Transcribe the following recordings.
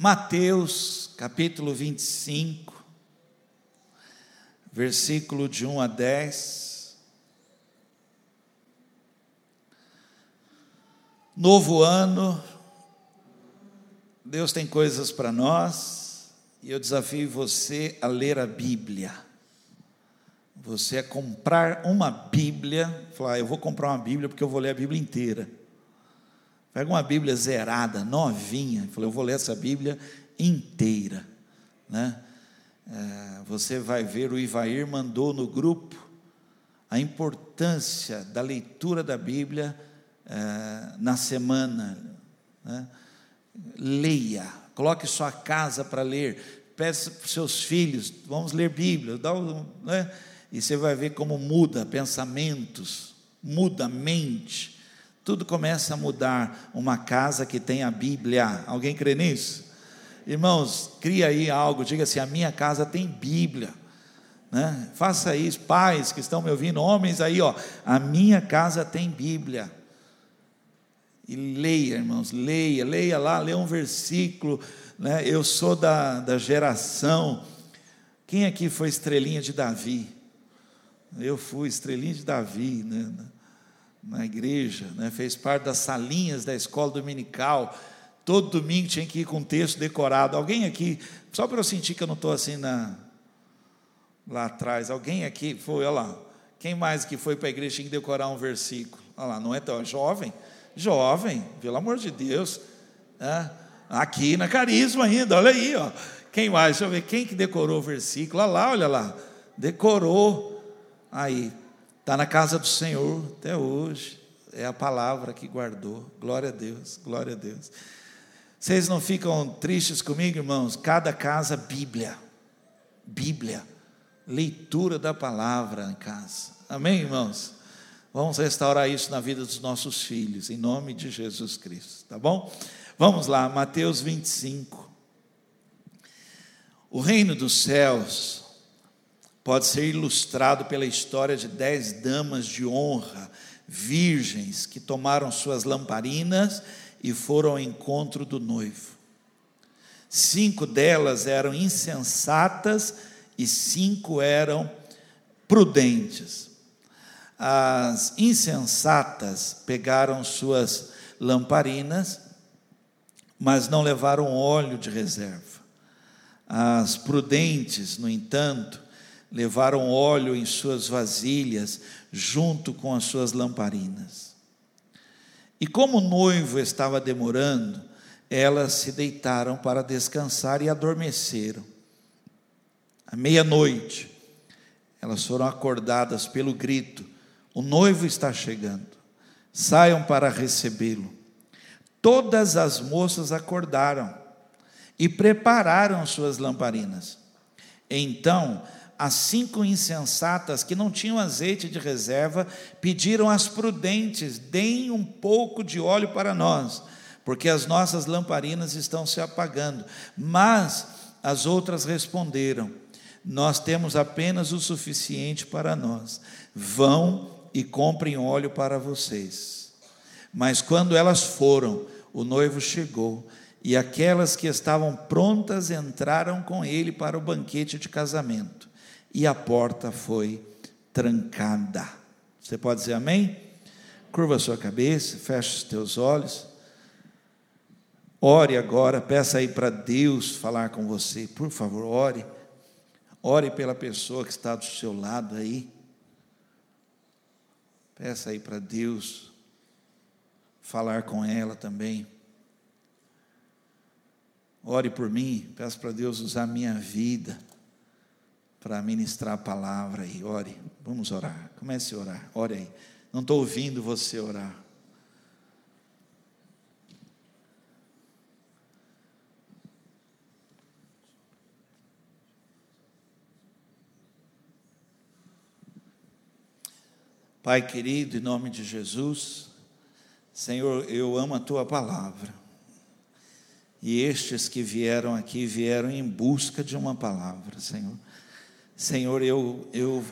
Mateus capítulo 25, versículo de 1 a 10. Novo ano, Deus tem coisas para nós, e eu desafio você a ler a Bíblia. Você a comprar uma Bíblia, falar, ah, eu vou comprar uma Bíblia porque eu vou ler a Bíblia inteira. Pega uma Bíblia zerada, novinha, falei, eu vou ler essa Bíblia inteira, né? É, você vai ver, o Ivair mandou no grupo a importância da leitura da Bíblia é, na semana. Né? Leia, coloque sua casa para ler, peça para os seus filhos, vamos ler Bíblia, dá, né? e você vai ver como muda pensamentos, muda a mente, tudo começa a mudar. Uma casa que tem a Bíblia. Alguém crê nisso? Irmãos, cria aí algo, diga assim: a minha casa tem Bíblia. Né? Faça isso, pais que estão me ouvindo, homens aí, ó, a minha casa tem Bíblia. E leia, irmãos, leia, leia lá, leia um versículo. Né? Eu sou da, da geração. Quem aqui foi estrelinha de Davi? Eu fui estrelinha de Davi, né? Na igreja, né? fez parte das salinhas da escola dominical. Todo domingo tinha que ir com texto decorado. Alguém aqui, só para eu sentir que eu não estou assim na, lá atrás, alguém aqui foi, olha lá, quem mais que foi para a igreja tinha que decorar um versículo? Olha lá, não é tão jovem? Jovem, pelo amor de Deus. Né? Aqui na Carisma ainda, olha aí, ó. Quem mais? Deixa eu ver, quem que decorou o versículo? Olha lá, olha lá. Decorou. Aí, Está na casa do Senhor até hoje. É a palavra que guardou. Glória a Deus, glória a Deus. Vocês não ficam tristes comigo, irmãos? Cada casa, Bíblia. Bíblia. Leitura da palavra em casa. Amém, irmãos? Vamos restaurar isso na vida dos nossos filhos, em nome de Jesus Cristo, tá bom? Vamos lá, Mateus 25. O reino dos céus pode ser ilustrado pela história de dez damas de honra, virgens, que tomaram suas lamparinas e foram ao encontro do noivo. Cinco delas eram insensatas e cinco eram prudentes. As insensatas pegaram suas lamparinas, mas não levaram óleo de reserva. As prudentes, no entanto, levaram óleo em suas vasilhas, junto com as suas lamparinas. E como o noivo estava demorando, elas se deitaram para descansar e adormeceram. À meia-noite, elas foram acordadas pelo grito: O noivo está chegando, saiam para recebê-lo. Todas as moças acordaram e prepararam suas lamparinas. Então, as cinco insensatas que não tinham azeite de reserva pediram às prudentes: deem um pouco de óleo para nós, porque as nossas lamparinas estão se apagando. Mas as outras responderam: Nós temos apenas o suficiente para nós. Vão e comprem óleo para vocês. Mas quando elas foram, o noivo chegou. E aquelas que estavam prontas entraram com ele para o banquete de casamento e a porta foi trancada. Você pode dizer amém? Curva a sua cabeça, feche os teus olhos. Ore agora, peça aí para Deus falar com você. Por favor, ore. Ore pela pessoa que está do seu lado aí. Peça aí para Deus falar com ela também. Ore por mim, peça para Deus usar minha vida para ministrar a palavra aí. Ore, vamos orar. Comece a orar. Ore aí. Não estou ouvindo você orar. Pai querido, em nome de Jesus, Senhor, eu amo a tua palavra. E estes que vieram aqui vieram em busca de uma palavra, Senhor. Senhor, eu, eu,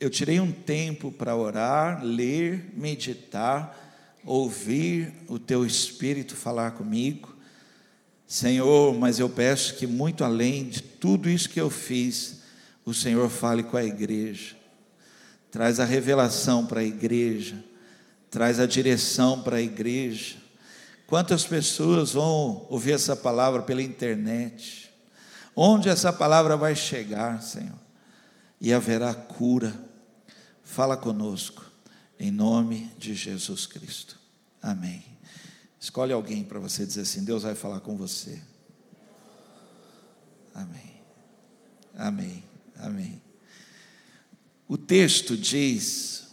eu tirei um tempo para orar, ler, meditar, ouvir o Teu Espírito falar comigo. Senhor, mas eu peço que muito além de tudo isso que eu fiz, o Senhor fale com a igreja, traz a revelação para a igreja, traz a direção para a igreja. Quantas pessoas vão ouvir essa palavra pela internet? Onde essa palavra vai chegar, Senhor? E haverá cura. Fala conosco, em nome de Jesus Cristo. Amém. Escolhe alguém para você dizer assim: Deus vai falar com você. Amém. Amém. Amém. O texto diz,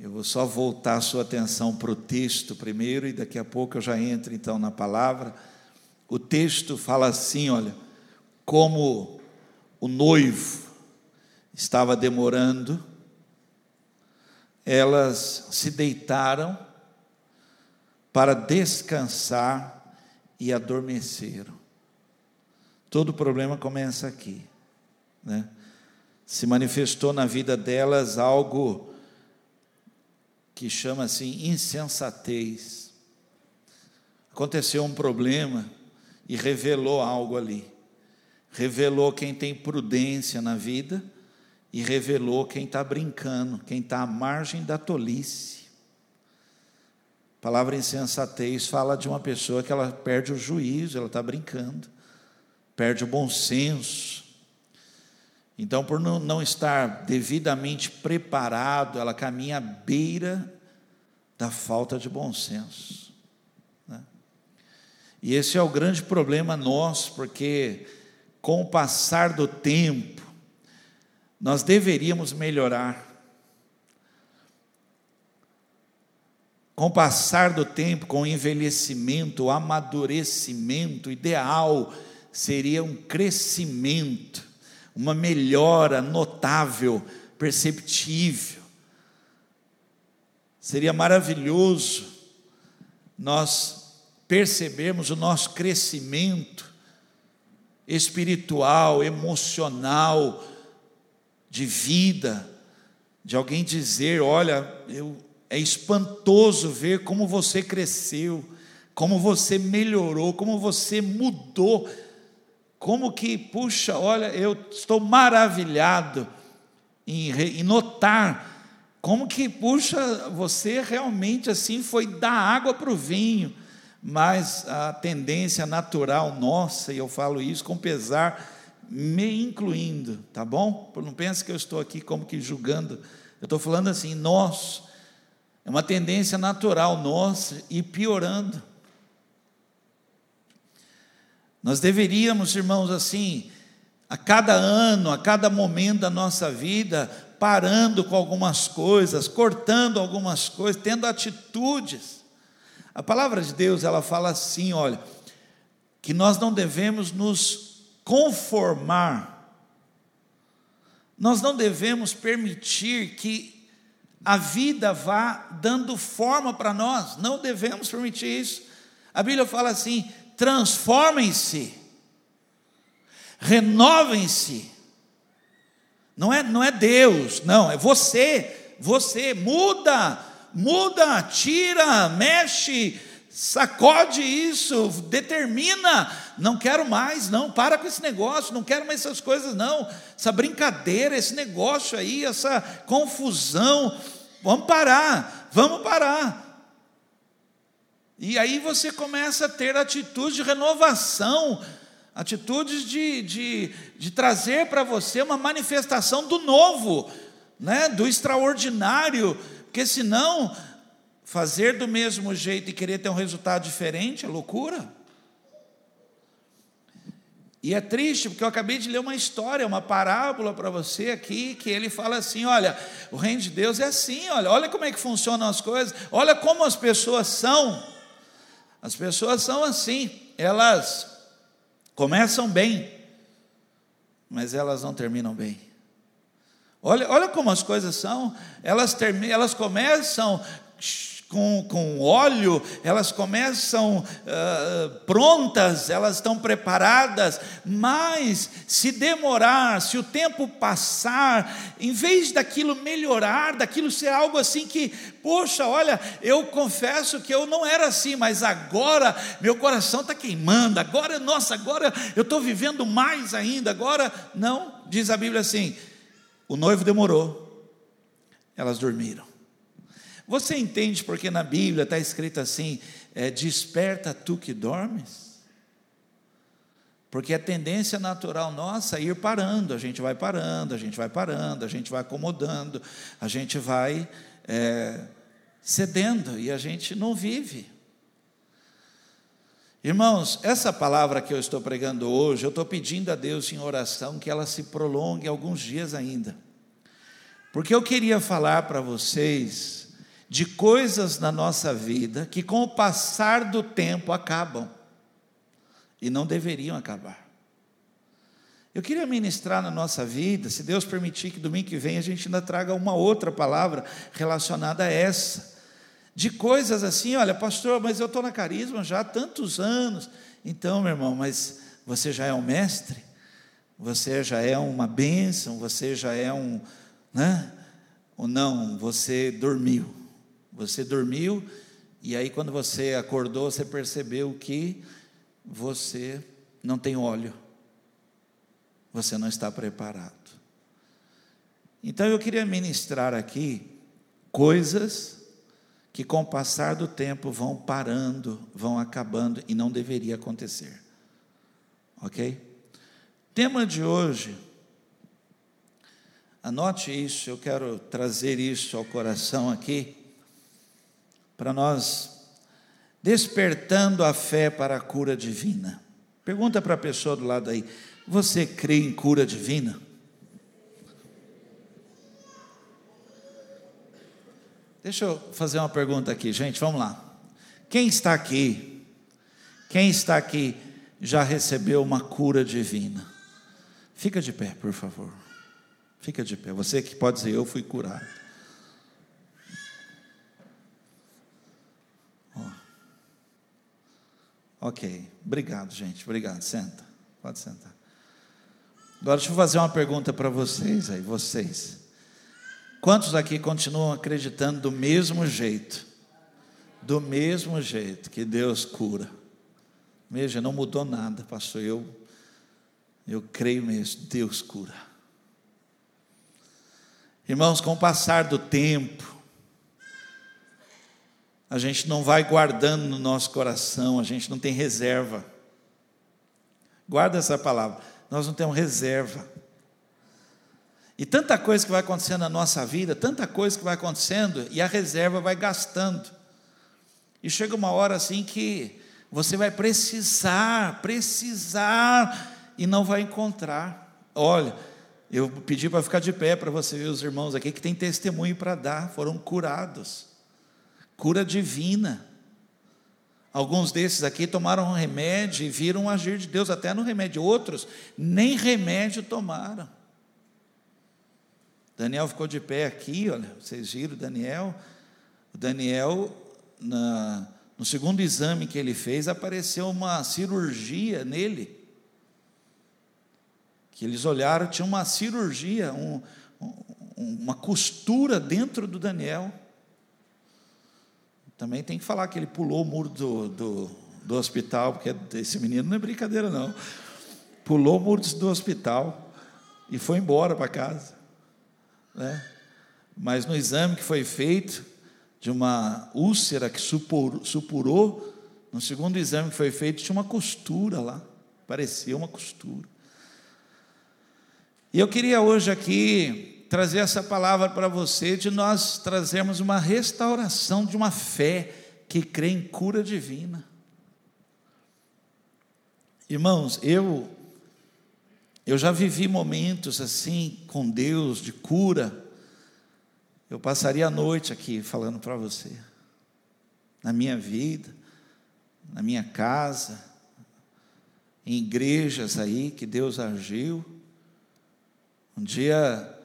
eu vou só voltar a sua atenção para o texto primeiro e daqui a pouco eu já entro então na palavra. O texto fala assim: olha, como o noivo estava demorando, elas se deitaram para descansar e adormeceram. Todo problema começa aqui. Né? Se manifestou na vida delas algo que chama assim insensatez. Aconteceu um problema e revelou algo ali. Revelou quem tem prudência na vida e revelou quem está brincando, quem está à margem da tolice. A palavra insensatez fala de uma pessoa que ela perde o juízo, ela está brincando, perde o bom senso. Então, por não, estar devidamente preparado, ela caminha à beira da falta de bom senso. Né? E esse é o grande problema nosso, porque com o passar do tempo, nós deveríamos melhorar. Com o passar do tempo, com o envelhecimento, o amadurecimento ideal seria um crescimento, uma melhora notável, perceptível. Seria maravilhoso nós percebermos o nosso crescimento espiritual, emocional, de vida, de alguém dizer: Olha, eu é espantoso ver como você cresceu, como você melhorou, como você mudou. Como que, puxa, olha, eu estou maravilhado em, em notar como que, puxa, você realmente assim foi dar água para o vinho, mas a tendência natural nossa, e eu falo isso com pesar, me incluindo, tá bom? Não pense que eu estou aqui como que julgando, eu estou falando assim, nós é uma tendência natural nossa e piorando. Nós deveríamos, irmãos, assim, a cada ano, a cada momento da nossa vida, parando com algumas coisas, cortando algumas coisas, tendo atitudes. A palavra de Deus, ela fala assim, olha, que nós não devemos nos conformar, nós não devemos permitir que a vida vá dando forma para nós, não devemos permitir isso. A Bíblia fala assim: transformem-se, renovem-se. Não é, não é Deus, não, é você, você muda, muda, tira, mexe, sacode isso, determina, não quero mais, não, para com esse negócio, não quero mais essas coisas, não, essa brincadeira, esse negócio aí, essa confusão, vamos parar, vamos parar. E aí você começa a ter atitudes de renovação, atitudes de, de, de trazer para você uma manifestação do novo, né, do extraordinário, porque senão Fazer do mesmo jeito e querer ter um resultado diferente é loucura. E é triste, porque eu acabei de ler uma história, uma parábola para você aqui, que ele fala assim: olha, o reino de Deus é assim, olha, olha como é que funcionam as coisas, olha como as pessoas são. As pessoas são assim, elas começam bem, mas elas não terminam bem. Olha, olha como as coisas são, elas, terminam, elas começam com, com óleo, elas começam uh, prontas, elas estão preparadas, mas se demorar, se o tempo passar, em vez daquilo melhorar, daquilo ser algo assim que, poxa, olha, eu confesso que eu não era assim, mas agora meu coração está queimando, agora, nossa, agora eu estou vivendo mais ainda, agora, não, diz a Bíblia assim: o noivo demorou, elas dormiram. Você entende porque na Bíblia está escrito assim: é, desperta tu que dormes? Porque a tendência natural nossa é ir parando, a gente vai parando, a gente vai parando, a gente vai acomodando, a gente vai é, cedendo e a gente não vive. Irmãos, essa palavra que eu estou pregando hoje, eu estou pedindo a Deus em oração que ela se prolongue alguns dias ainda. Porque eu queria falar para vocês de coisas na nossa vida que, com o passar do tempo, acabam e não deveriam acabar. Eu queria ministrar na nossa vida, se Deus permitir que domingo que vem a gente ainda traga uma outra palavra relacionada a essa, de coisas assim, olha, pastor, mas eu estou na carisma já há tantos anos. Então, meu irmão, mas você já é um mestre, você já é uma bênção, você já é um, né? Ou não, você dormiu. Você dormiu e aí quando você acordou, você percebeu que você não tem óleo. Você não está preparado. Então eu queria ministrar aqui coisas que com o passar do tempo vão parando, vão acabando e não deveria acontecer. OK? Tema de hoje Anote isso, eu quero trazer isso ao coração aqui para nós despertando a fé para a cura divina. Pergunta para a pessoa do lado aí: você crê em cura divina? Deixa eu fazer uma pergunta aqui, gente, vamos lá. Quem está aqui? Quem está aqui já recebeu uma cura divina? Fica de pé, por favor. Fica de pé. Você que pode dizer, eu fui curado. Ok, obrigado, gente. Obrigado. Senta. Pode sentar. Agora deixa eu fazer uma pergunta para vocês aí, vocês. Quantos aqui continuam acreditando do mesmo jeito? Do mesmo jeito que Deus cura. Veja, não mudou nada, pastor. Eu, eu creio mesmo, Deus cura. Irmãos, com o passar do tempo, a gente não vai guardando no nosso coração, a gente não tem reserva. Guarda essa palavra, nós não temos reserva. E tanta coisa que vai acontecendo na nossa vida, tanta coisa que vai acontecendo, e a reserva vai gastando. E chega uma hora assim que você vai precisar, precisar, e não vai encontrar. Olha, eu pedi para ficar de pé para você ver os irmãos aqui que tem testemunho para dar, foram curados cura divina. Alguns desses aqui tomaram um remédio e viram o agir de Deus até no remédio. Outros nem remédio tomaram. Daniel ficou de pé aqui, olha, vocês viram Daniel? O Daniel, na, no segundo exame que ele fez, apareceu uma cirurgia nele. Que eles olharam, tinha uma cirurgia, um, uma costura dentro do Daniel. Também tem que falar que ele pulou o muro do, do, do hospital, porque esse menino não é brincadeira, não. Pulou o muro do hospital e foi embora para casa. Né? Mas no exame que foi feito, de uma úlcera que supurou, supurou, no segundo exame que foi feito, tinha uma costura lá. Parecia uma costura. E eu queria hoje aqui trazer essa palavra para você, de nós trazermos uma restauração de uma fé que crê em cura divina. Irmãos, eu eu já vivi momentos assim com Deus de cura. Eu passaria a noite aqui falando para você. Na minha vida, na minha casa, em igrejas aí que Deus agiu. Um dia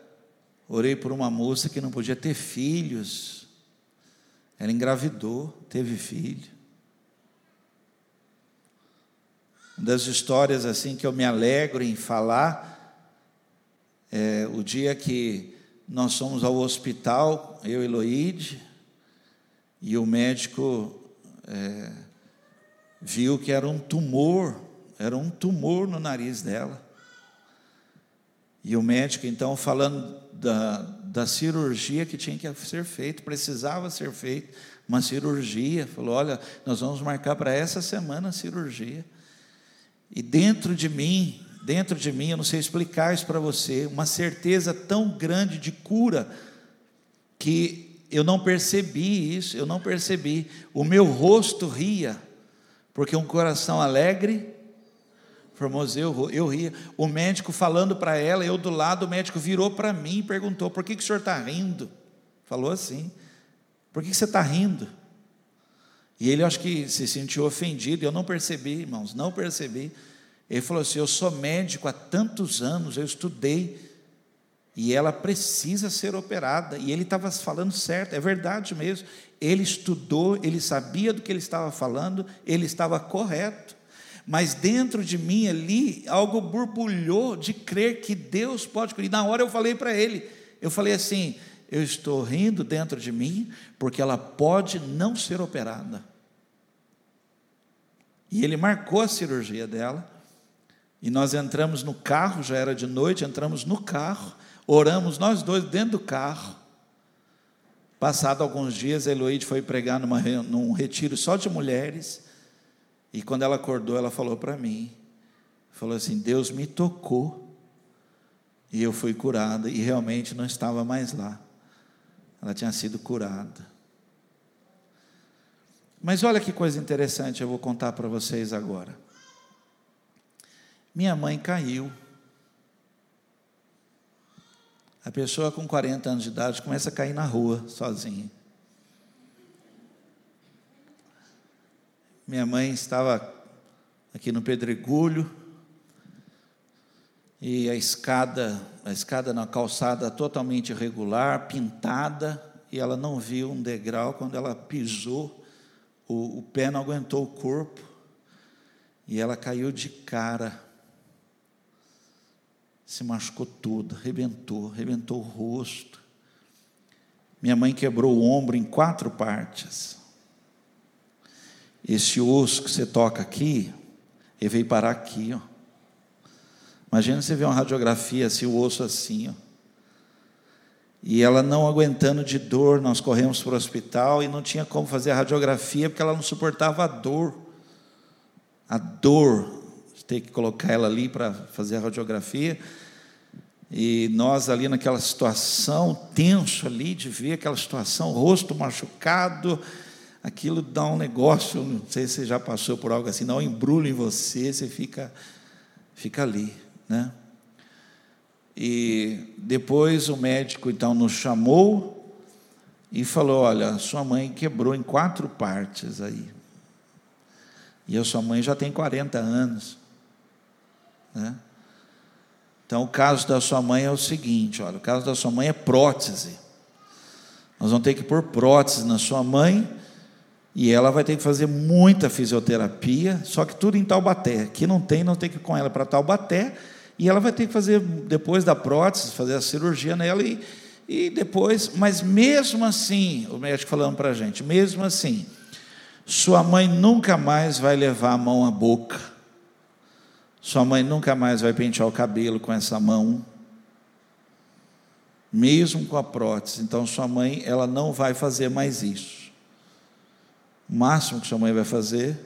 Orei por uma moça que não podia ter filhos. Ela engravidou, teve filho. Uma das histórias assim que eu me alegro em falar é o dia que nós fomos ao hospital, eu e Loide, e o médico é, viu que era um tumor, era um tumor no nariz dela. E o médico, então, falando da, da cirurgia que tinha que ser feita, precisava ser feita, uma cirurgia, falou: Olha, nós vamos marcar para essa semana a cirurgia. E dentro de mim, dentro de mim, eu não sei explicar isso para você, uma certeza tão grande de cura, que eu não percebi isso, eu não percebi. O meu rosto ria, porque um coração alegre formoseou, eu ria. O médico falando para ela, eu do lado, o médico virou para mim e perguntou: por que, que o senhor está rindo? Falou assim: por que, que você está rindo? E ele, acho que se sentiu ofendido, eu não percebi, irmãos, não percebi. Ele falou assim: Eu sou médico há tantos anos, eu estudei, e ela precisa ser operada. E ele estava falando certo, é verdade mesmo. Ele estudou, ele sabia do que ele estava falando, ele estava correto. Mas dentro de mim ali, algo borbulhou de crer que Deus pode cuidar. Na hora eu falei para ele, eu falei assim: eu estou rindo dentro de mim, porque ela pode não ser operada. E ele marcou a cirurgia dela, e nós entramos no carro, já era de noite, entramos no carro, oramos nós dois dentro do carro. Passado alguns dias, a Eloíde foi pregar numa, num retiro só de mulheres. E quando ela acordou, ela falou para mim: falou assim, Deus me tocou. E eu fui curada. E realmente não estava mais lá. Ela tinha sido curada. Mas olha que coisa interessante, eu vou contar para vocês agora. Minha mãe caiu. A pessoa com 40 anos de idade começa a cair na rua sozinha. Minha mãe estava aqui no pedregulho e a escada, a escada na calçada totalmente irregular, pintada, e ela não viu um degrau quando ela pisou, o, o pé não aguentou o corpo e ela caiu de cara se machucou toda, rebentou, rebentou o rosto. Minha mãe quebrou o ombro em quatro partes. Esse osso que você toca aqui, ele veio parar aqui, ó. Imagina você ver uma radiografia assim, o osso assim, ó. E ela não aguentando de dor, nós corremos para o hospital e não tinha como fazer a radiografia porque ela não suportava a dor. A dor ter que colocar ela ali para fazer a radiografia. E nós ali naquela situação, tenso ali, de ver aquela situação, rosto machucado, aquilo dá um negócio, não sei se você já passou por algo assim, dá um embrulho em você, você fica, fica ali, né? E depois o médico então nos chamou e falou: Olha, sua mãe quebrou em quatro partes aí. E a sua mãe já tem 40 anos. Né? Então, o caso da sua mãe é o seguinte: olha, o caso da sua mãe é prótese. Nós vamos ter que pôr prótese na sua mãe e ela vai ter que fazer muita fisioterapia, só que tudo em Taubaté. Aqui não tem, não tem que ir com ela para Taubaté. E ela vai ter que fazer, depois da prótese, fazer a cirurgia nela e, e depois, mas mesmo assim, o médico falando para a gente, mesmo assim, sua mãe nunca mais vai levar a mão à boca sua mãe nunca mais vai pentear o cabelo com essa mão, mesmo com a prótese. Então, sua mãe, ela não vai fazer mais isso. O máximo que sua mãe vai fazer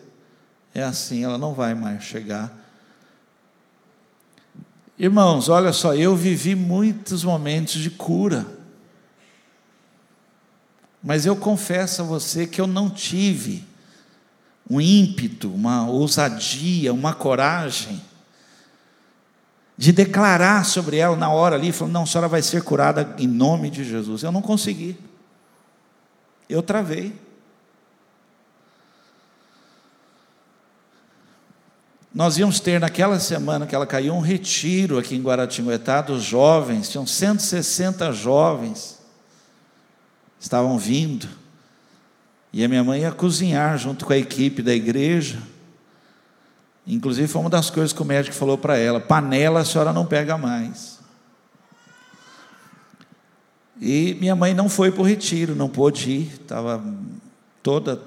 é assim, ela não vai mais chegar. Irmãos, olha só, eu vivi muitos momentos de cura. Mas eu confesso a você que eu não tive um ímpeto, uma ousadia, uma coragem de declarar sobre ela na hora ali, falando: não, a senhora vai ser curada em nome de Jesus. Eu não consegui. Eu travei. Nós íamos ter naquela semana que ela caiu um retiro aqui em Guaratinguetá dos jovens, tinham 160 jovens, estavam vindo. E a minha mãe ia cozinhar junto com a equipe da igreja. Inclusive, foi uma das coisas que o médico falou para ela: panela a senhora não pega mais. E minha mãe não foi para o retiro, não pôde ir, estava toda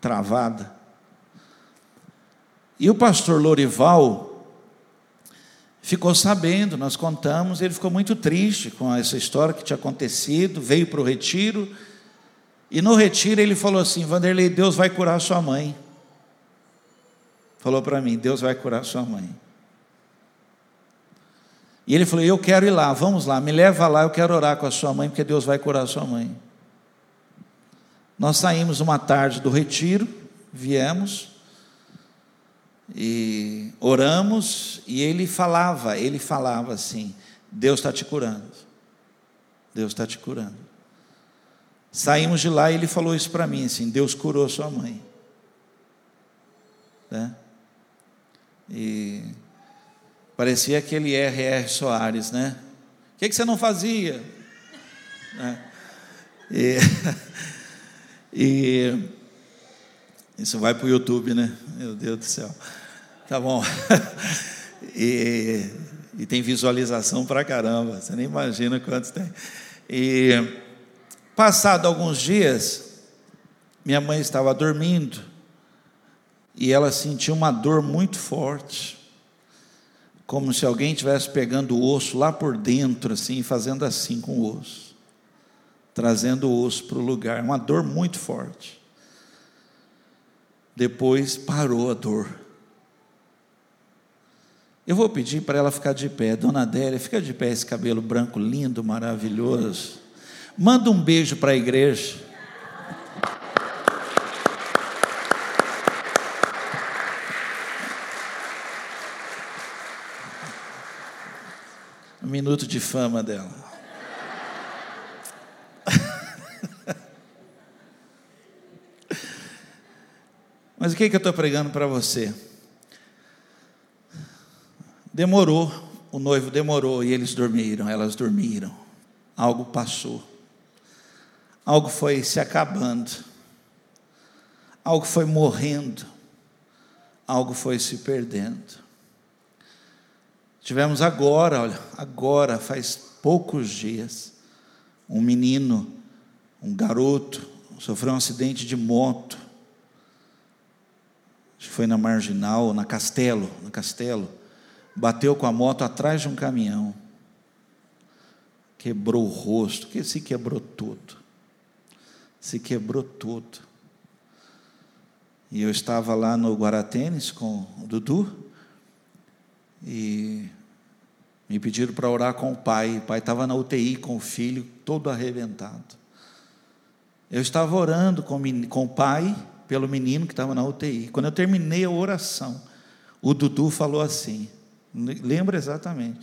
travada. E o pastor Lorival ficou sabendo, nós contamos, ele ficou muito triste com essa história que tinha acontecido, veio para o retiro, e no retiro ele falou assim: Vanderlei, Deus vai curar sua mãe. Falou para mim: Deus vai curar sua mãe. E ele falou: Eu quero ir lá, vamos lá, me leva lá, eu quero orar com a sua mãe, porque Deus vai curar sua mãe. Nós saímos uma tarde do retiro, viemos, e oramos, e ele falava, ele falava assim: Deus está te curando, Deus está te curando. Saímos de lá e ele falou isso para mim, assim: Deus curou sua mãe. Né? E parecia aquele R.R. Soares, né? O que, que você não fazia? Né? E, e isso vai para o YouTube, né? Meu Deus do céu. Tá bom. E, e tem visualização para caramba. Você nem imagina quantos tem. E passado alguns dias, minha mãe estava dormindo e ela sentiu uma dor muito forte, como se alguém estivesse pegando o osso lá por dentro, assim, fazendo assim com o osso, trazendo o osso para o lugar, uma dor muito forte. Depois parou a dor. Eu vou pedir para ela ficar de pé. Dona Adélia, fica de pé esse cabelo branco lindo, maravilhoso. Manda um beijo para a igreja. Um minuto de fama dela. Mas o que, que eu estou pregando para você? Demorou, o noivo demorou e eles dormiram, elas dormiram. Algo passou. Algo foi se acabando. Algo foi morrendo. Algo foi se perdendo. Tivemos agora, olha, agora, faz poucos dias, um menino, um garoto, sofreu um acidente de moto. Acho que foi na Marginal, na Castelo, na Castelo bateu com a moto atrás de um caminhão, quebrou o rosto, que se quebrou tudo, se quebrou tudo. E eu estava lá no Guaratênis com o Dudu, e me pediram para orar com o pai. O pai estava na UTI com o filho, todo arrebentado. Eu estava orando com, com o pai pelo menino que estava na UTI. Quando eu terminei a oração, o Dudu falou assim: Lembra exatamente.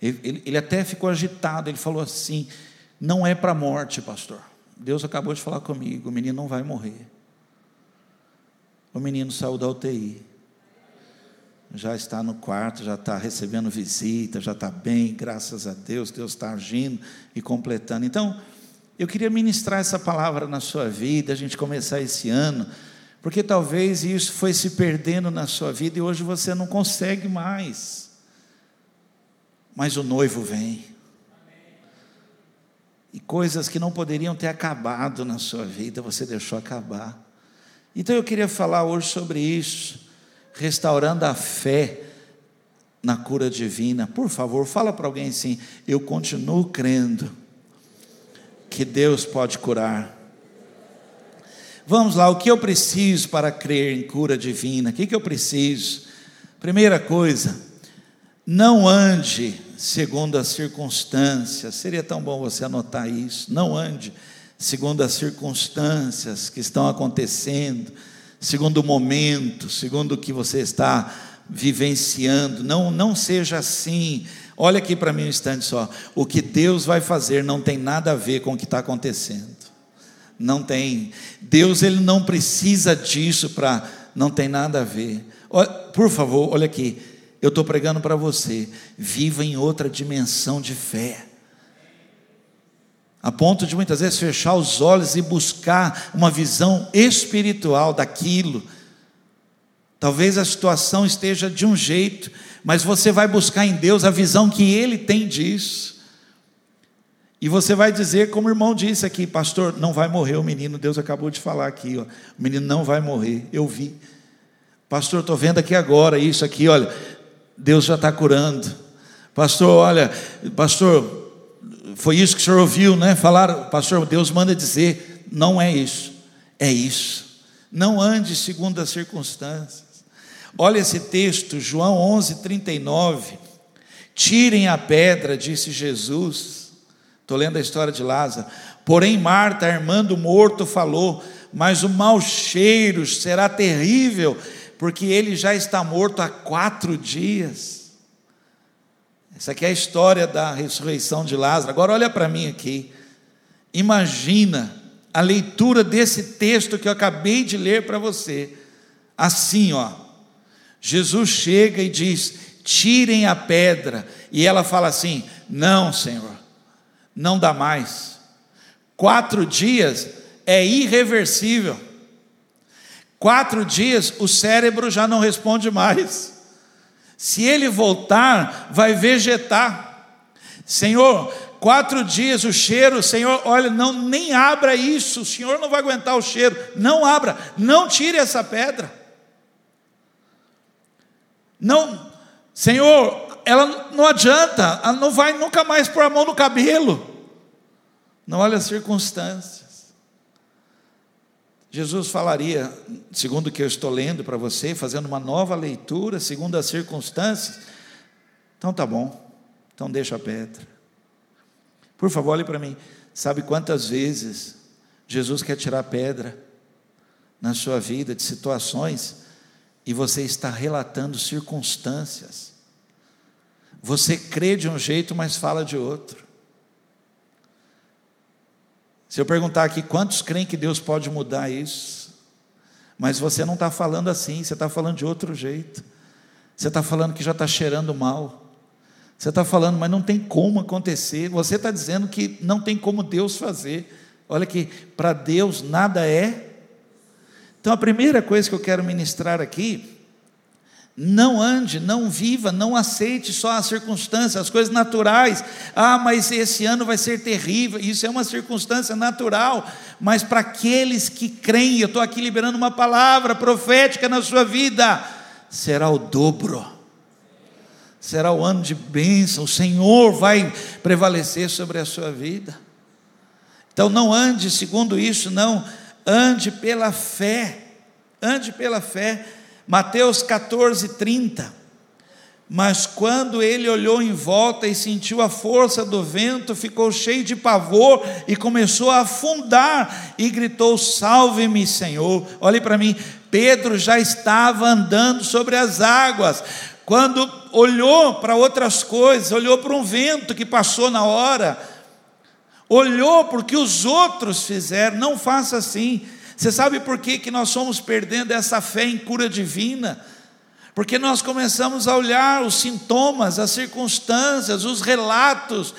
Ele, ele, ele até ficou agitado, ele falou assim: não é para a morte, pastor. Deus acabou de falar comigo, o menino não vai morrer. O menino saiu da UTI. Já está no quarto, já está recebendo visita, já está bem, graças a Deus, Deus está agindo e completando. Então, eu queria ministrar essa palavra na sua vida, a gente começar esse ano, porque talvez isso foi se perdendo na sua vida e hoje você não consegue mais mas o noivo vem. E coisas que não poderiam ter acabado na sua vida, você deixou acabar. Então eu queria falar hoje sobre isso, restaurando a fé na cura divina. Por favor, fala para alguém assim: eu continuo crendo que Deus pode curar. Vamos lá, o que eu preciso para crer em cura divina? O que, que eu preciso? Primeira coisa, não ande segundo as circunstâncias. Seria tão bom você anotar isso. Não ande segundo as circunstâncias que estão acontecendo, segundo o momento, segundo o que você está vivenciando. Não, não seja assim. Olha aqui para mim um instante só. O que Deus vai fazer não tem nada a ver com o que está acontecendo. Não tem. Deus ele não precisa disso para. Não tem nada a ver. Por favor, olha aqui. Eu estou pregando para você, viva em outra dimensão de fé. a ponto de muitas vezes fechar os olhos e buscar uma visão espiritual daquilo. Talvez a situação esteja de um jeito, mas você vai buscar em Deus a visão que Ele tem disso. E você vai dizer, como o irmão disse aqui, pastor, não vai morrer o menino, Deus acabou de falar aqui, ó, o menino não vai morrer, eu vi. Pastor, estou vendo aqui agora isso aqui, olha, Deus já está curando. Pastor, olha, pastor, foi isso que o senhor ouviu, né? Falar, pastor, Deus manda dizer, não é isso, é isso. Não ande segundo as circunstâncias. Olha esse texto, João 11, 39. Tirem a pedra, disse Jesus. Estou lendo a história de Lázaro. Porém, Marta, a irmã do morto, falou: Mas o mau cheiro será terrível, porque ele já está morto há quatro dias. Essa aqui é a história da ressurreição de Lázaro. Agora, olha para mim aqui. Imagina a leitura desse texto que eu acabei de ler para você. Assim, ó. Jesus chega e diz: Tirem a pedra. E ela fala assim: Não, Senhor não dá mais. Quatro dias é irreversível. Quatro dias o cérebro já não responde mais. Se ele voltar, vai vegetar. Senhor, quatro dias o cheiro, Senhor, olha, não nem abra isso, o Senhor não vai aguentar o cheiro, não abra, não tire essa pedra. Não, Senhor, ela não adianta, ela não vai nunca mais pôr a mão no cabelo. Não olha as circunstâncias. Jesus falaria, segundo o que eu estou lendo para você, fazendo uma nova leitura, segundo as circunstâncias. Então tá bom, então deixa a pedra. Por favor, olhe para mim. Sabe quantas vezes Jesus quer tirar pedra na sua vida de situações e você está relatando circunstâncias? Você crê de um jeito, mas fala de outro. Se eu perguntar aqui quantos creem que Deus pode mudar isso, mas você não está falando assim, você está falando de outro jeito. Você está falando que já está cheirando mal. Você está falando, mas não tem como acontecer. Você está dizendo que não tem como Deus fazer. Olha que para Deus nada é. Então a primeira coisa que eu quero ministrar aqui não ande, não viva, não aceite só as circunstâncias, as coisas naturais. Ah, mas esse ano vai ser terrível. Isso é uma circunstância natural. Mas para aqueles que creem, eu estou aqui liberando uma palavra profética na sua vida, será o dobro. Será o ano de bênção. O Senhor vai prevalecer sobre a sua vida. Então não ande segundo isso, não. Ande pela fé. Ande pela fé Mateus 14, 30. Mas quando ele olhou em volta e sentiu a força do vento, ficou cheio de pavor e começou a afundar e gritou: Salve-me, Senhor. Olhe para mim, Pedro já estava andando sobre as águas. Quando olhou para outras coisas, olhou para um vento que passou na hora, olhou porque os outros fizeram, não faça assim. Você sabe por que, que nós somos perdendo essa fé em cura divina? Porque nós começamos a olhar os sintomas, as circunstâncias, os relatos.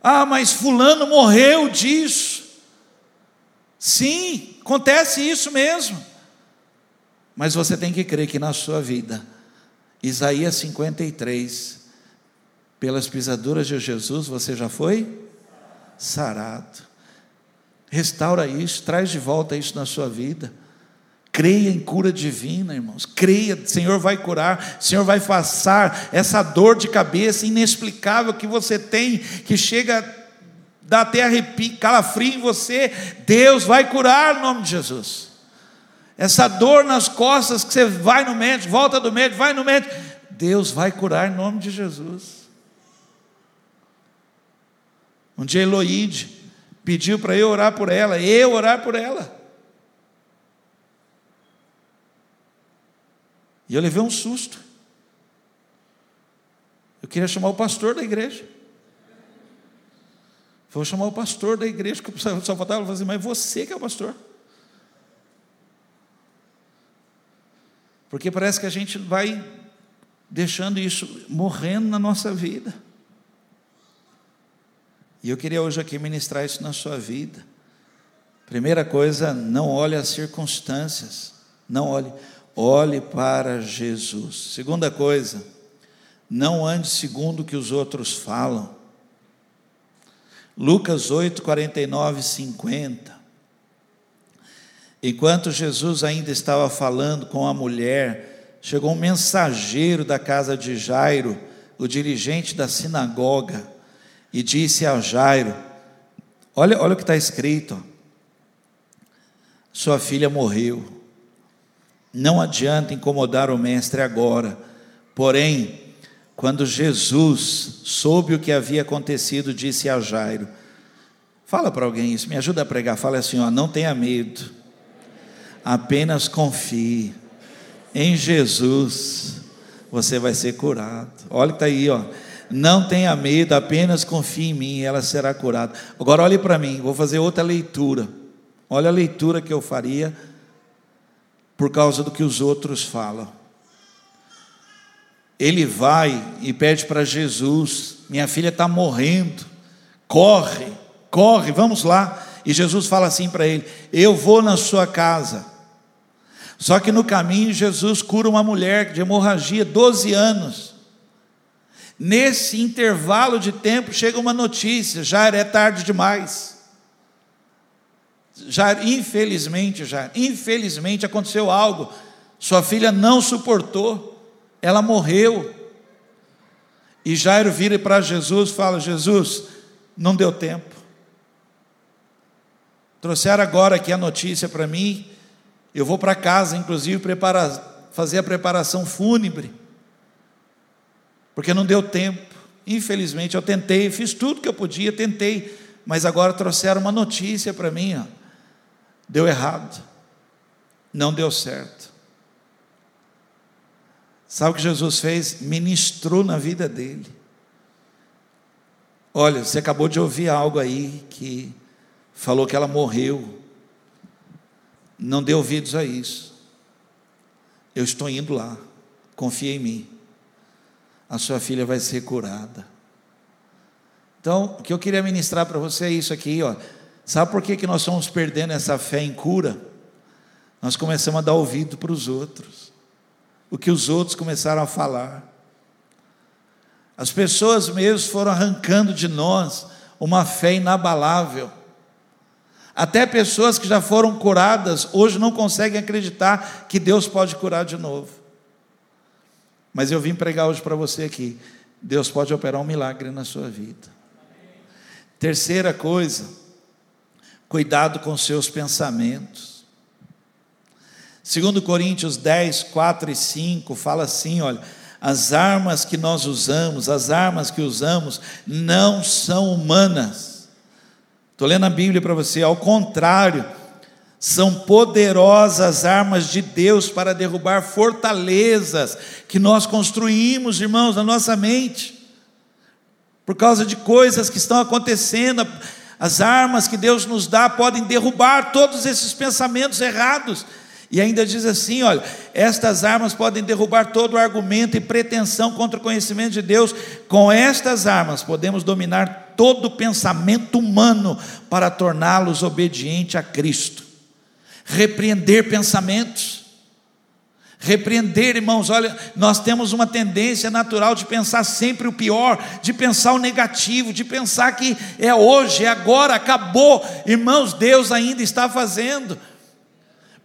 Ah, mas Fulano morreu disso. Sim, acontece isso mesmo. Mas você tem que crer que na sua vida, Isaías 53, pelas pisaduras de Jesus, você já foi sarado. Restaura isso, traz de volta isso na sua vida. Creia em cura divina, irmãos. Creia, Senhor vai curar, Senhor vai passar essa dor de cabeça inexplicável que você tem, que chega, dá até arrepio, calafrio em você. Deus vai curar no nome de Jesus. Essa dor nas costas que você vai no médico, volta do médico, vai no médico. Deus vai curar em nome de Jesus. Um dia Eloíde, pediu para eu orar por ela, eu orar por ela. E eu levei um susto. Eu queria chamar o pastor da igreja. Vou chamar o pastor da igreja, que só faltava fazer, mas você que é o pastor. Porque parece que a gente vai deixando isso morrendo na nossa vida. E eu queria hoje aqui ministrar isso na sua vida. Primeira coisa, não olhe as circunstâncias, não olhe, olhe para Jesus. Segunda coisa, não ande segundo o que os outros falam. Lucas 8, 49 e 50. Enquanto Jesus ainda estava falando com a mulher, chegou um mensageiro da casa de Jairo, o dirigente da sinagoga, e disse a Jairo: Olha, olha o que está escrito, sua filha morreu. Não adianta incomodar o mestre agora. Porém, quando Jesus soube o que havia acontecido, disse a Jairo: Fala para alguém isso, me ajuda a pregar. Fala assim: ó, não tenha medo apenas confie em Jesus, você vai ser curado. Olha que está aí, ó. Não tenha medo, apenas confie em mim, ela será curada. Agora olhe para mim, vou fazer outra leitura. Olha a leitura que eu faria por causa do que os outros falam. Ele vai e pede para Jesus: Minha filha está morrendo, corre, corre, vamos lá. E Jesus fala assim para ele: Eu vou na sua casa. Só que no caminho, Jesus cura uma mulher de hemorragia, 12 anos. Nesse intervalo de tempo, chega uma notícia: já é tarde demais. Já, infelizmente, já, infelizmente aconteceu algo. Sua filha não suportou, ela morreu. E Jairo vira para Jesus e fala: Jesus, não deu tempo. Trouxeram agora aqui a notícia para mim. Eu vou para casa, inclusive, preparar, fazer a preparação fúnebre, porque não deu tempo. Infelizmente, eu tentei, fiz tudo que eu podia, tentei, mas agora trouxeram uma notícia para mim, ó. deu errado, não deu certo. Sabe o que Jesus fez? Ministrou na vida dele. Olha, você acabou de ouvir algo aí que falou que ela morreu. Não dê ouvidos a isso. Eu estou indo lá. Confia em mim. A sua filha vai ser curada. Então, o que eu queria ministrar para você é isso aqui, ó. Sabe por que, que nós estamos perdendo essa fé em cura? Nós começamos a dar ouvido para os outros. O que os outros começaram a falar. As pessoas mesmo foram arrancando de nós uma fé inabalável. Até pessoas que já foram curadas hoje não conseguem acreditar que Deus pode curar de novo. Mas eu vim pregar hoje para você aqui: Deus pode operar um milagre na sua vida. Terceira coisa, cuidado com seus pensamentos. Segundo Coríntios 10, 4 e 5, fala assim, olha, as armas que nós usamos, as armas que usamos, não são humanas, Estou lendo a Bíblia para você, ao contrário, são poderosas armas de Deus para derrubar fortalezas que nós construímos, irmãos, na nossa mente, por causa de coisas que estão acontecendo. As armas que Deus nos dá podem derrubar todos esses pensamentos errados. E ainda diz assim: olha, estas armas podem derrubar todo argumento e pretensão contra o conhecimento de Deus. Com estas armas podemos dominar todo pensamento humano para torná-los obediente a Cristo. Repreender pensamentos. Repreender, irmãos, olha, nós temos uma tendência natural de pensar sempre o pior, de pensar o negativo, de pensar que é hoje, é agora, acabou. Irmãos, Deus ainda está fazendo.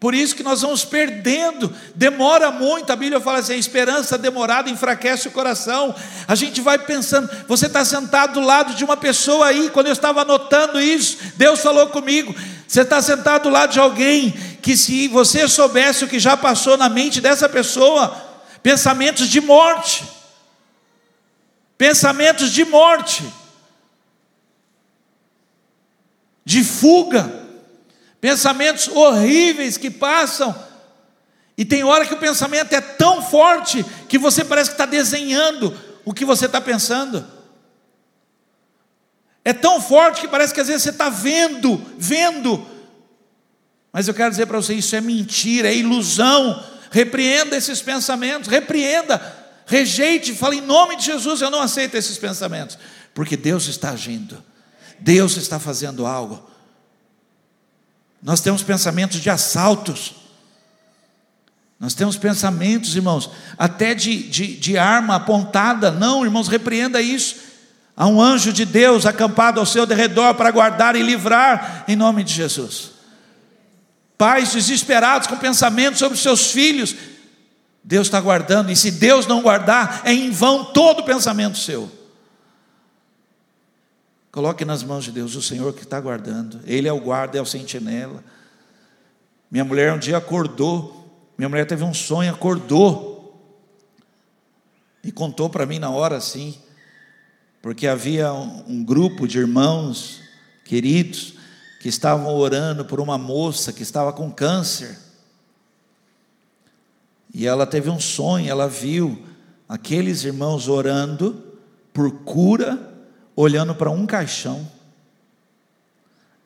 Por isso que nós vamos perdendo, demora muito. A Bíblia fala assim: a esperança demorada enfraquece o coração. A gente vai pensando, você está sentado do lado de uma pessoa aí, quando eu estava anotando isso, Deus falou comigo. Você está sentado do lado de alguém que, se você soubesse o que já passou na mente dessa pessoa, pensamentos de morte, pensamentos de morte, de fuga, pensamentos horríveis que passam. E tem hora que o pensamento é tão forte que você parece que está desenhando o que você está pensando. É tão forte que parece que às vezes você está vendo, vendo. Mas eu quero dizer para você: isso é mentira, é ilusão. Repreenda esses pensamentos, repreenda, rejeite, fale em nome de Jesus: eu não aceito esses pensamentos, porque Deus está agindo. Deus está fazendo algo. Nós temos pensamentos de assaltos. Nós temos pensamentos, irmãos, até de, de, de, arma apontada. Não, irmãos, repreenda isso. Há um anjo de Deus acampado ao seu derredor para guardar e livrar, em nome de Jesus. Pais desesperados com pensamentos sobre seus filhos, Deus está guardando, e se Deus não guardar, é em vão todo pensamento seu. Coloque nas mãos de Deus o Senhor que está guardando, Ele é o guarda, é o sentinela. Minha mulher um dia acordou, minha mulher teve um sonho, acordou, e contou para mim na hora assim, porque havia um, grupo de irmãos queridos que estavam orando por uma moça que estava com câncer. E ela teve um sonho, ela viu aqueles irmãos orando por cura, olhando para um caixão.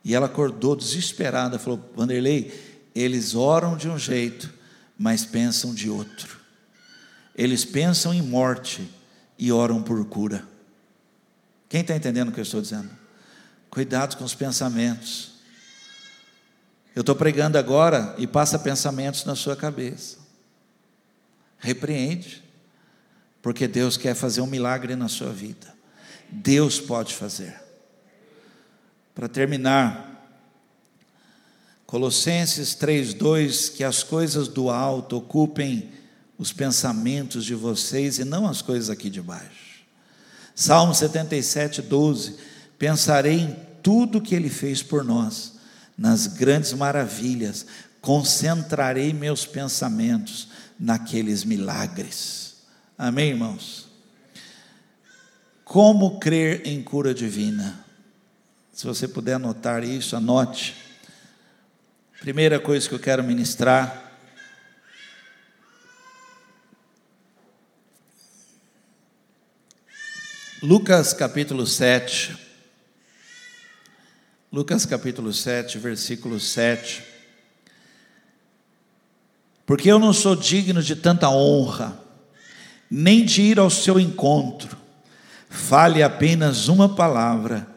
E ela acordou desesperada, falou: Vanderlei, eles oram de um jeito, mas pensam de outro. Eles pensam em morte e oram por cura. Quem está entendendo o que eu estou dizendo? Cuidado com os pensamentos. Eu estou pregando agora e passa pensamentos na sua cabeça repreende, porque Deus quer fazer um milagre na sua vida. Deus pode fazer. Para terminar, Colossenses 3:2 que as coisas do alto ocupem os pensamentos de vocês e não as coisas aqui de baixo. Salmo 77:12 pensarei em tudo que ele fez por nós, nas grandes maravilhas, concentrarei meus pensamentos naqueles milagres. Amém, irmãos? Como crer em cura divina? Se você puder anotar isso, anote. Primeira coisa que eu quero ministrar. Lucas capítulo 7. Lucas capítulo 7, versículo 7 porque eu não sou digno de tanta honra, nem de ir ao seu encontro. Fale apenas uma palavra,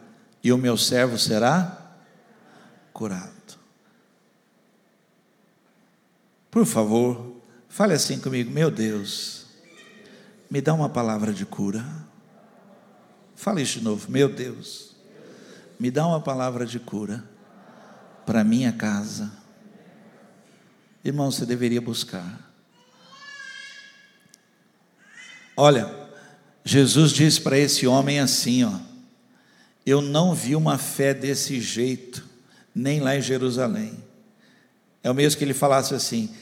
e o meu servo será curado. Por favor, fale assim comigo, meu Deus, me dá uma palavra de cura. Fale isso de novo, meu Deus, me dá uma palavra de cura para minha casa Irmão, você deveria buscar. Olha, Jesus disse para esse homem assim, ó: Eu não vi uma fé desse jeito, nem lá em Jerusalém. É o mesmo que ele falasse assim: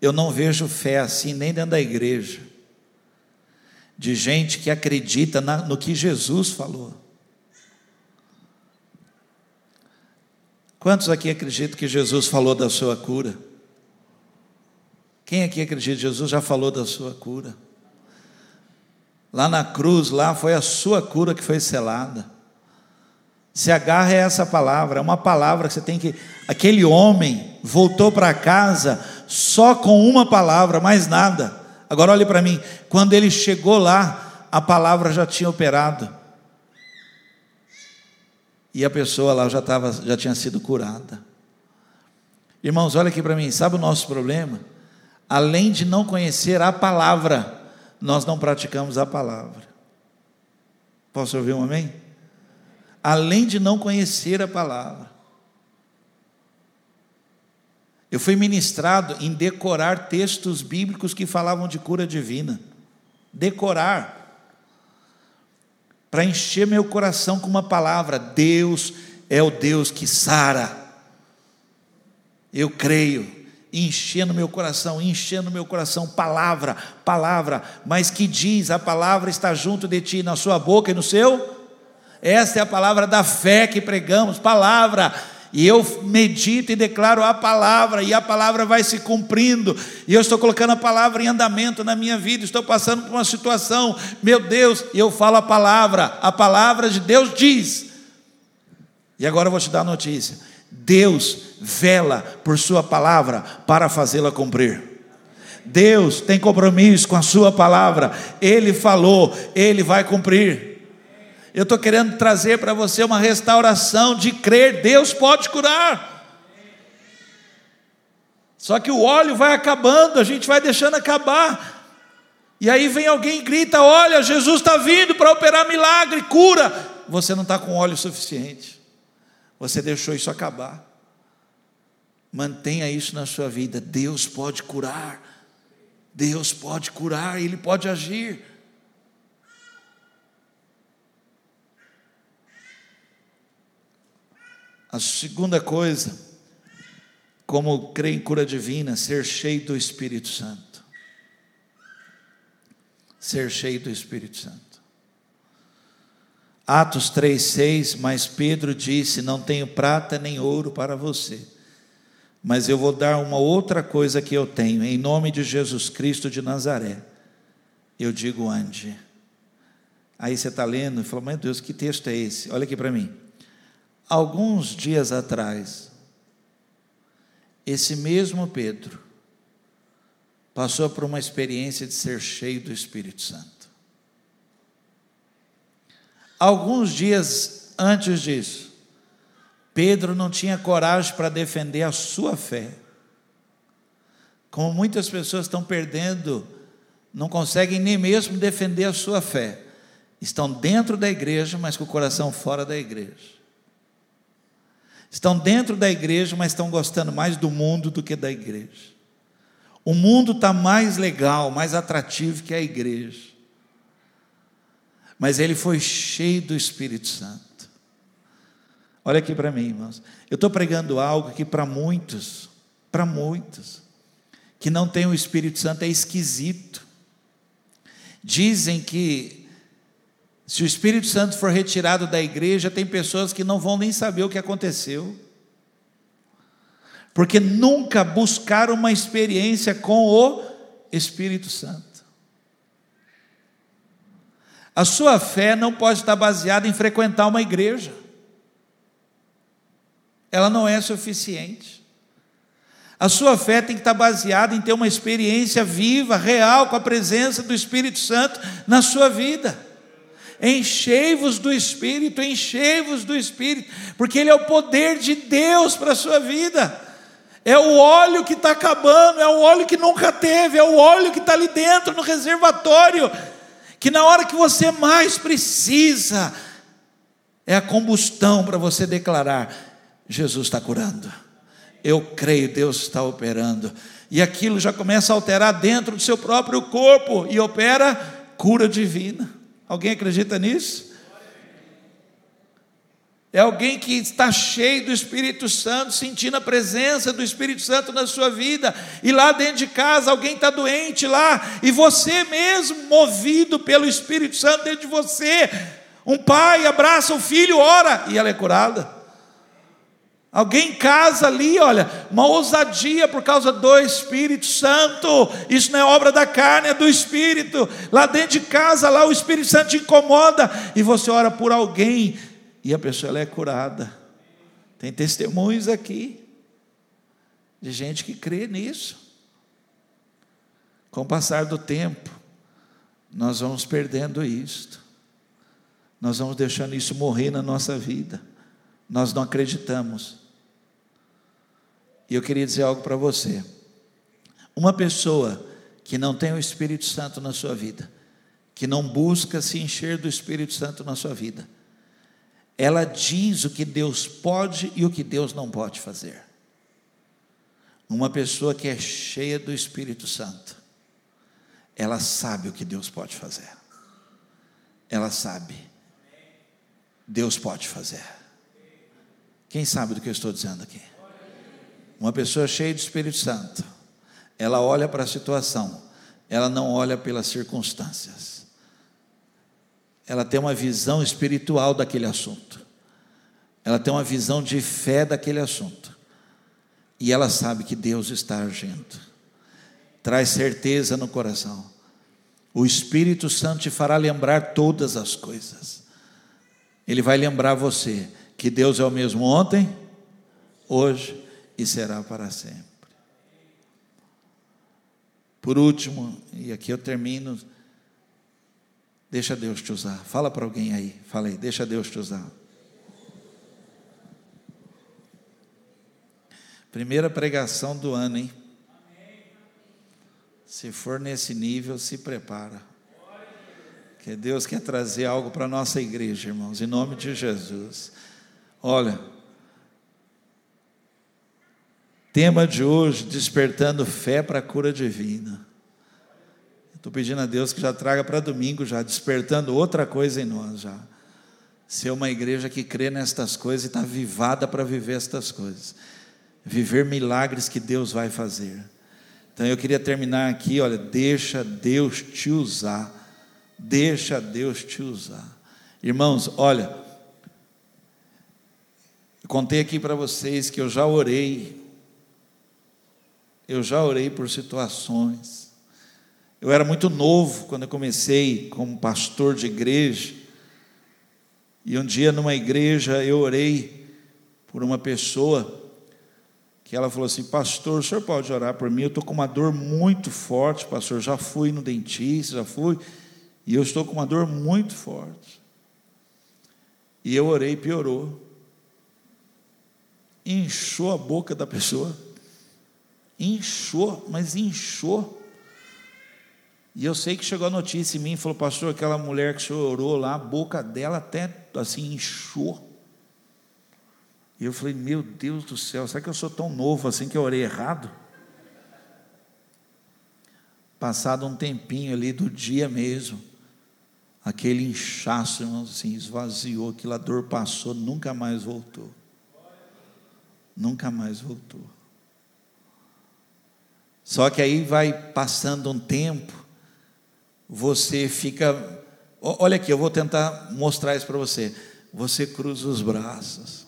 Eu não vejo fé assim nem dentro da igreja, de gente que acredita na, no que Jesus falou. Quantos aqui acreditam que Jesus falou da sua cura? Quem aqui acredita? Jesus já falou da sua cura. Lá na cruz, lá foi a sua cura que foi selada. Se agarra a essa palavra, é uma palavra que você tem que. Aquele homem voltou para casa só com uma palavra, mais nada. Agora olhe para mim, quando ele chegou lá, a palavra já tinha operado. E a pessoa lá já, tava, já tinha sido curada. Irmãos, olha aqui para mim, sabe o nosso problema? além de não conhecer a palavra, nós não praticamos a palavra. Posso ouvir um amém? Além de não conhecer a palavra. Eu fui ministrado em decorar textos bíblicos que falavam de cura divina. Decorar. Para encher meu coração com uma palavra: Deus é o Deus que sara. Eu creio enchendo meu coração, enchendo meu coração, palavra, palavra, mas que diz, a palavra está junto de ti, na sua boca e no seu. Essa é a palavra da fé que pregamos, palavra. E eu medito e declaro a palavra, e a palavra vai se cumprindo, e eu estou colocando a palavra em andamento na minha vida, estou passando por uma situação, meu Deus, e eu falo a palavra, a palavra de Deus diz. E agora eu vou te dar a notícia: Deus vela por Sua palavra para fazê-la cumprir. Deus tem compromisso com a Sua palavra, Ele falou, Ele vai cumprir. Eu estou querendo trazer para você uma restauração de crer, Deus pode curar. Só que o óleo vai acabando, a gente vai deixando acabar. E aí vem alguém e grita: Olha, Jesus está vindo para operar milagre, cura. Você não está com óleo suficiente, você deixou isso acabar. Mantenha isso na sua vida. Deus pode curar, Deus pode curar, Ele pode agir. A segunda coisa, como crê em cura divina, ser cheio do Espírito Santo. Ser cheio do Espírito Santo. Atos 3,6, mas Pedro disse: Não tenho prata nem ouro para você, mas eu vou dar uma outra coisa que eu tenho, em nome de Jesus Cristo de Nazaré. Eu digo, ande. Aí você está lendo e fala: Meu Deus, que texto é esse? Olha aqui para mim. Alguns dias atrás, esse mesmo Pedro passou por uma experiência de ser cheio do Espírito Santo. Alguns dias antes disso, Pedro não tinha coragem para defender a sua fé. Como muitas pessoas estão perdendo, não conseguem nem mesmo defender a sua fé. Estão dentro da igreja, mas com o coração fora da igreja. Estão dentro da igreja, mas estão gostando mais do mundo do que da igreja. O mundo está mais legal, mais atrativo que a igreja. Mas ele foi cheio do Espírito Santo. Olha aqui para mim, irmãos. Eu estou pregando algo que para muitos, para muitos, que não tem o Espírito Santo é esquisito. Dizem que se o Espírito Santo for retirado da igreja, tem pessoas que não vão nem saber o que aconteceu, porque nunca buscaram uma experiência com o Espírito Santo. A sua fé não pode estar baseada em frequentar uma igreja, ela não é suficiente. A sua fé tem que estar baseada em ter uma experiência viva, real, com a presença do Espírito Santo na sua vida. Enchei-vos do Espírito, enchei-vos do Espírito, porque Ele é o poder de Deus para a sua vida. É o óleo que está acabando, é o óleo que nunca teve, é o óleo que está ali dentro no reservatório, que na hora que você mais precisa, é a combustão para você declarar: Jesus está curando, eu creio, Deus está operando, e aquilo já começa a alterar dentro do seu próprio corpo e opera cura divina. Alguém acredita nisso? É alguém que está cheio do Espírito Santo, sentindo a presença do Espírito Santo na sua vida, e lá dentro de casa alguém está doente lá, e você mesmo, movido pelo Espírito Santo dentro de você, um pai abraça o filho, ora, e ela é curada. Alguém em casa ali, olha, uma ousadia por causa do Espírito Santo. Isso não é obra da carne, é do Espírito. Lá dentro de casa, lá o Espírito Santo te incomoda e você ora por alguém e a pessoa ela é curada. Tem testemunhos aqui de gente que crê nisso. Com o passar do tempo, nós vamos perdendo isto. Nós vamos deixando isso morrer na nossa vida. Nós não acreditamos e eu queria dizer algo para você. Uma pessoa que não tem o Espírito Santo na sua vida, que não busca se encher do Espírito Santo na sua vida, ela diz o que Deus pode e o que Deus não pode fazer. Uma pessoa que é cheia do Espírito Santo, ela sabe o que Deus pode fazer. Ela sabe. Deus pode fazer. Quem sabe do que eu estou dizendo aqui? Uma pessoa cheia de Espírito Santo, ela olha para a situação, ela não olha pelas circunstâncias. Ela tem uma visão espiritual daquele assunto. Ela tem uma visão de fé daquele assunto. E ela sabe que Deus está agindo. Traz certeza no coração. O Espírito Santo te fará lembrar todas as coisas. Ele vai lembrar você que Deus é o mesmo ontem, hoje e será para sempre. Por último, e aqui eu termino, Deixa Deus te usar. Fala para alguém aí. Fala aí, deixa Deus te usar. Primeira pregação do ano, hein? Se for nesse nível, se prepara. Que Deus quer trazer algo para a nossa igreja, irmãos, em nome de Jesus. Olha, tema de hoje: despertando fé para a cura divina. Estou pedindo a Deus que já traga para domingo, já despertando outra coisa em nós, já. Ser uma igreja que crê nestas coisas e está vivada para viver estas coisas. Viver milagres que Deus vai fazer. Então eu queria terminar aqui, olha, deixa Deus te usar. Deixa Deus te usar. Irmãos, olha, contei aqui para vocês que eu já orei. Eu já orei por situações. Eu era muito novo quando eu comecei como pastor de igreja. E um dia numa igreja eu orei por uma pessoa que ela falou assim: Pastor, o senhor pode orar por mim? Eu estou com uma dor muito forte, pastor. Já fui no dentista, já fui, e eu estou com uma dor muito forte. E eu orei piorou. Inchou a boca da pessoa. Inchou, mas inchou. E eu sei que chegou a notícia em mim, falou, pastor, aquela mulher que o senhor orou lá, a boca dela até assim inchou. E eu falei, meu Deus do céu, será que eu sou tão novo assim que eu orei errado? Passado um tempinho ali do dia mesmo, aquele inchaço, irmãos, assim, esvaziou, aquela dor passou, nunca mais voltou. Nunca mais voltou. Só que aí vai passando um tempo, você fica. Olha aqui, eu vou tentar mostrar isso para você. Você cruza os braços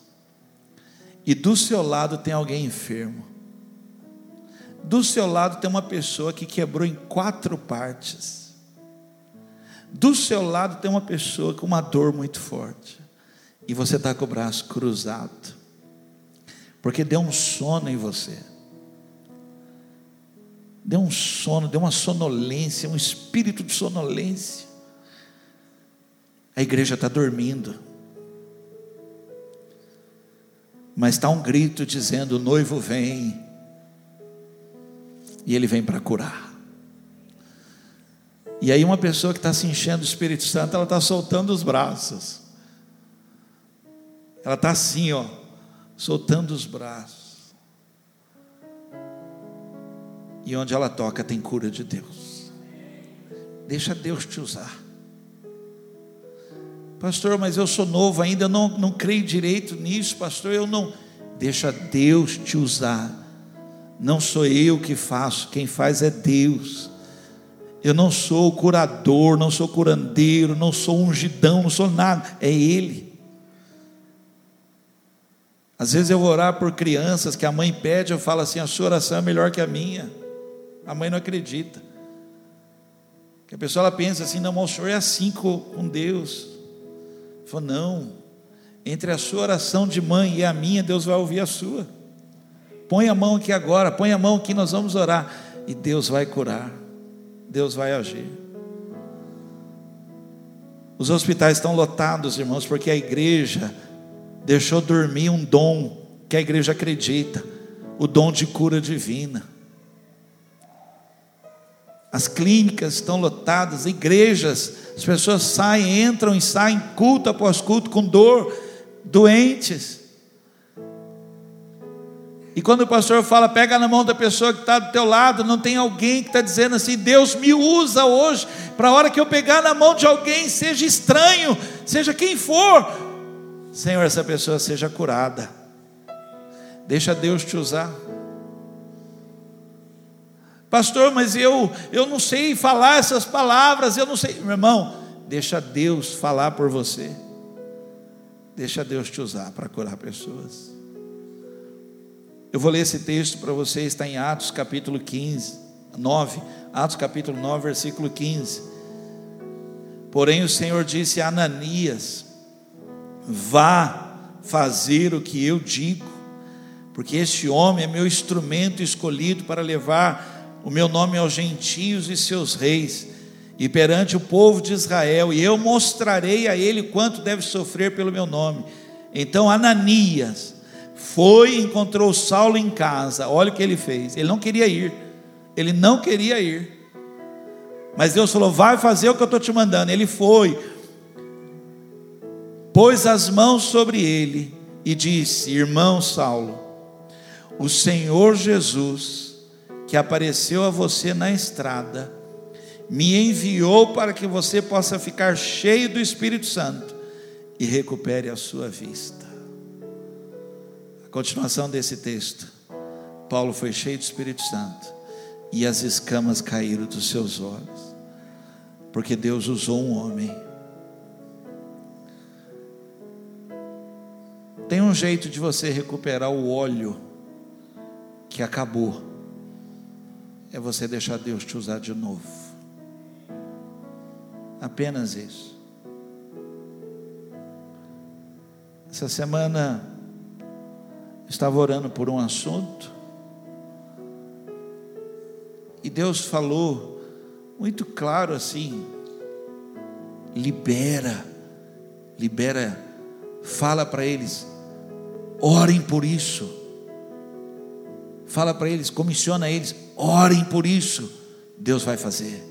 e do seu lado tem alguém enfermo. Do seu lado tem uma pessoa que quebrou em quatro partes. Do seu lado tem uma pessoa com uma dor muito forte. E você está com o braço cruzado. Porque deu um sono em você. Deu um sono, deu uma sonolência, um espírito de sonolência. A igreja está dormindo mas está um grito dizendo: o noivo vem, e ele vem para curar. E aí, uma pessoa que está se enchendo do Espírito Santo, ela está soltando os braços, ela está assim, ó, soltando os braços. E onde ela toca tem cura de Deus. Deixa Deus te usar. Pastor, mas eu sou novo ainda, eu não, não creio direito nisso, pastor. Eu não. Deixa Deus te usar. Não sou eu que faço, quem faz é Deus. Eu não sou curador, não sou curandeiro, não sou ungidão, não sou nada, é Ele. Às vezes eu vou orar por crianças que a mãe pede, eu falo assim: a sua oração é melhor que a minha. A mãe não acredita. Que a pessoa ela pensa assim: não, o senhor é assim com Deus. Falou, não, entre a sua oração de mãe e a minha, Deus vai ouvir a sua. Põe a mão aqui agora, põe a mão aqui, nós vamos orar. E Deus vai curar, Deus vai agir. Os hospitais estão lotados, irmãos, porque a igreja deixou dormir um dom que a igreja acredita, o dom de cura divina. As clínicas estão lotadas, igrejas, as pessoas saem, entram e saem culto após culto com dor, doentes. E quando o pastor fala, pega na mão da pessoa que está do teu lado, não tem alguém que está dizendo assim, Deus me usa hoje, para a hora que eu pegar na mão de alguém, seja estranho, seja quem for, Senhor, essa pessoa seja curada. Deixa Deus te usar. Pastor, mas eu, eu não sei falar essas palavras, eu não sei. Meu irmão, deixa Deus falar por você. Deixa Deus te usar para curar pessoas. Eu vou ler esse texto para você, está em Atos capítulo 15, 9. Atos capítulo 9, versículo 15. Porém o Senhor disse a Ananias: Vá fazer o que eu digo, porque este homem é meu instrumento escolhido para levar o meu nome aos gentios e seus reis, e perante o povo de Israel, e eu mostrarei a ele quanto deve sofrer pelo meu nome. Então Ananias foi e encontrou Saulo em casa. Olha o que ele fez. Ele não queria ir. Ele não queria ir. Mas Deus falou: vai fazer o que eu estou te mandando. Ele foi, pôs as mãos sobre ele e disse: Irmão Saulo, o Senhor Jesus, que apareceu a você na estrada, me enviou para que você possa ficar cheio do Espírito Santo e recupere a sua vista. A continuação desse texto. Paulo foi cheio do Espírito Santo e as escamas caíram dos seus olhos, porque Deus usou um homem. Tem um jeito de você recuperar o óleo que acabou, é você deixar Deus te usar de novo. Apenas isso. Essa semana estava orando por um assunto e Deus falou muito claro assim: libera, libera, fala para eles, orem por isso. Fala para eles, comissiona eles, orem por isso. Deus vai fazer.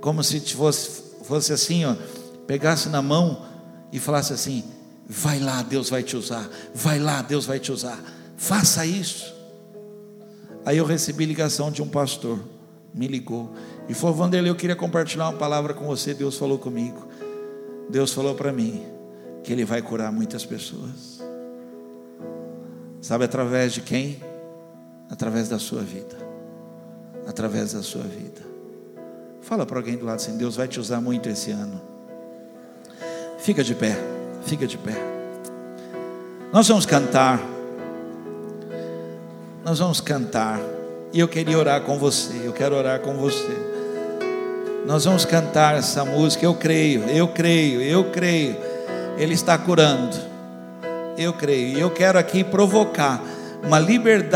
Como se fosse, fosse assim, ó, pegasse na mão e falasse assim: vai lá, Deus vai te usar. Vai lá, Deus vai te usar. Faça isso. Aí eu recebi ligação de um pastor me ligou e falou: Vanderlei, eu queria compartilhar uma palavra com você. Deus falou comigo. Deus falou para mim que Ele vai curar muitas pessoas. Sabe através de quem? Através da sua vida. Através da sua vida. Fala para alguém do lado assim: Deus vai te usar muito esse ano. Fica de pé, fica de pé. Nós vamos cantar. Nós vamos cantar. E eu queria orar com você, eu quero orar com você. Nós vamos cantar essa música, eu creio, eu creio, eu creio. Ele está curando. Eu creio. E eu quero aqui provocar uma liberdade